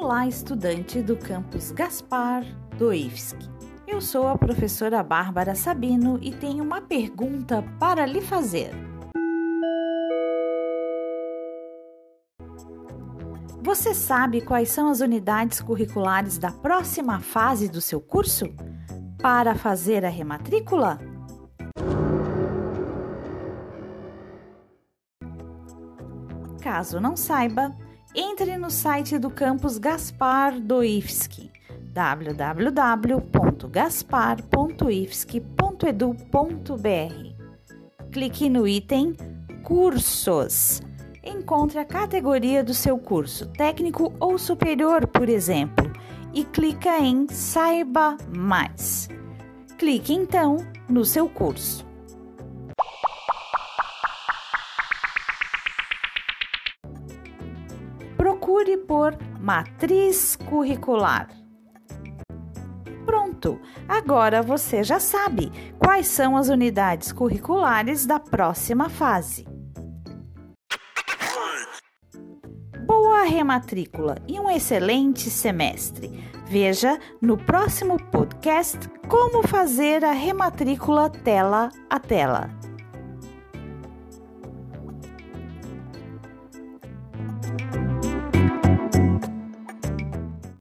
Olá, estudante do campus Gaspar do IFSC. Eu sou a professora Bárbara Sabino e tenho uma pergunta para lhe fazer. Você sabe quais são as unidades curriculares da próxima fase do seu curso? Para fazer a rematrícula? Caso não saiba, entre no site do campus Gaspar do IFSC www.gaspar.ifsc.edu.br. Clique no item Cursos. Encontre a categoria do seu curso, técnico ou superior, por exemplo, e clica em Saiba Mais. Clique então no seu curso. procure por matriz curricular. Pronto! Agora você já sabe quais são as unidades curriculares da próxima fase. Boa rematrícula e um excelente semestre! Veja no próximo podcast como fazer a rematrícula tela a tela. thank you